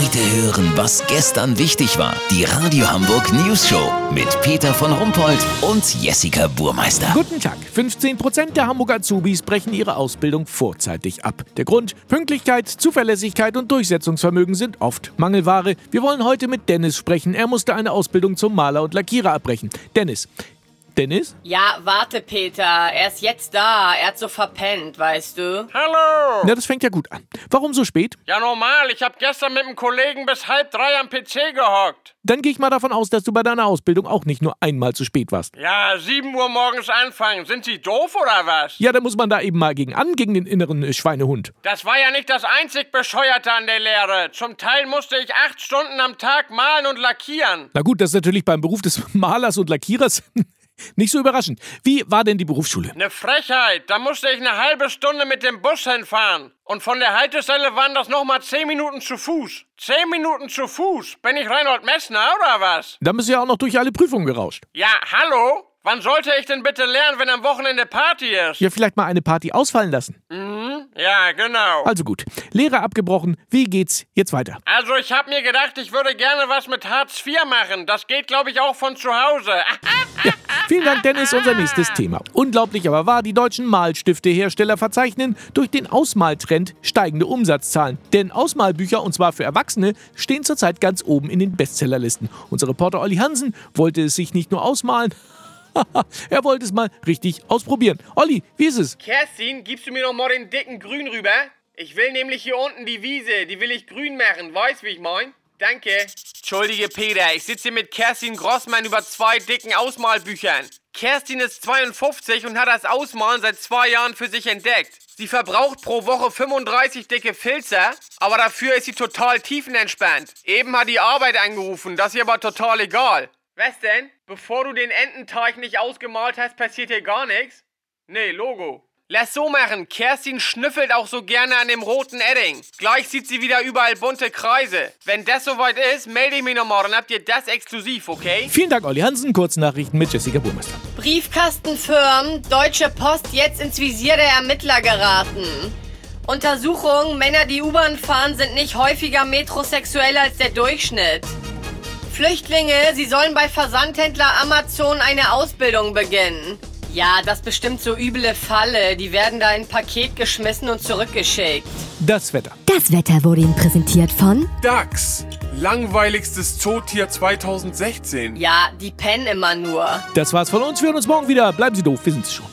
Heute hören, was gestern wichtig war. Die Radio Hamburg News Show mit Peter von Rumpold und Jessica Burmeister. Guten Tag. 15 Prozent der Hamburger Azubis brechen ihre Ausbildung vorzeitig ab. Der Grund? Pünktlichkeit, Zuverlässigkeit und Durchsetzungsvermögen sind oft Mangelware. Wir wollen heute mit Dennis sprechen. Er musste eine Ausbildung zum Maler und Lackierer abbrechen. Dennis, Dennis? Ja, warte, Peter. Er ist jetzt da. Er hat so verpennt, weißt du? Hallo! Na, das fängt ja gut an. Warum so spät? Ja, normal. Ich hab gestern mit einem Kollegen bis halb drei am PC gehockt. Dann gehe ich mal davon aus, dass du bei deiner Ausbildung auch nicht nur einmal zu spät warst. Ja, sieben Uhr morgens anfangen. Sind Sie doof oder was? Ja, da muss man da eben mal gegen an, gegen den inneren Schweinehund. Das war ja nicht das einzig Bescheuerte an der Lehre. Zum Teil musste ich acht Stunden am Tag malen und lackieren. Na gut, das ist natürlich beim Beruf des Malers und Lackierers nicht so überraschend. Wie war denn die Berufsschule? Eine Frechheit. Da musste ich eine halbe Stunde mit dem Bus hinfahren. Und von der Haltestelle waren das nochmal zehn Minuten zu Fuß. Zehn Minuten zu Fuß? Bin ich Reinhold Messner oder was? Da bist du ja auch noch durch alle Prüfungen gerauscht. Ja, hallo? Wann sollte ich denn bitte lernen, wenn am Wochenende Party ist? Ja, vielleicht mal eine Party ausfallen lassen. Mhm, ja, genau. Also gut. Lehre abgebrochen. Wie geht's jetzt weiter? Also ich hab mir gedacht, ich würde gerne was mit Hartz IV machen. Das geht, glaube ich, auch von zu Hause. Ja, vielen Dank, Dennis. Unser nächstes Thema. Unglaublich aber wahr, die deutschen Malstiftehersteller verzeichnen durch den Ausmaltrend steigende Umsatzzahlen. Denn Ausmalbücher, und zwar für Erwachsene, stehen zurzeit ganz oben in den Bestsellerlisten. Unser Reporter Olli Hansen wollte es sich nicht nur ausmalen, er wollte es mal richtig ausprobieren. Olli, wie ist es? Kerstin, gibst du mir noch mal den dicken Grün rüber? Ich will nämlich hier unten die Wiese, die will ich grün machen. Weißt, wie ich mein? Danke. Entschuldige, Peter, ich sitze hier mit Kerstin Grossmann über zwei dicken Ausmalbüchern. Kerstin ist 52 und hat das Ausmalen seit zwei Jahren für sich entdeckt. Sie verbraucht pro Woche 35 dicke Filzer, aber dafür ist sie total tiefenentspannt. Eben hat die Arbeit angerufen, das ist ihr aber total egal. Was denn? Bevor du den Ententeig nicht ausgemalt hast, passiert hier gar nichts? Nee, Logo. Lass so machen. Kerstin schnüffelt auch so gerne an dem roten Edding. Gleich sieht sie wieder überall bunte Kreise. Wenn das soweit ist, melde ich mich nochmal, dann habt ihr das exklusiv, okay? Vielen Dank, Olli Hansen. Kurznachrichten mit Jessica Burmeister. Briefkastenfirmen, Deutsche Post jetzt ins Visier der Ermittler geraten. Untersuchung, Männer, die U-Bahn fahren, sind nicht häufiger metrosexuell als der Durchschnitt. Flüchtlinge, sie sollen bei Versandhändler Amazon eine Ausbildung beginnen. Ja, das bestimmt so üble Falle. Die werden da in ein Paket geschmissen und zurückgeschickt. Das Wetter. Das Wetter wurde Ihnen präsentiert von DAX. Langweiligstes Zootier 2016. Ja, die pennen immer nur. Das war's von uns. Wir hören uns morgen wieder. Bleiben Sie doof. Wir sind's schon.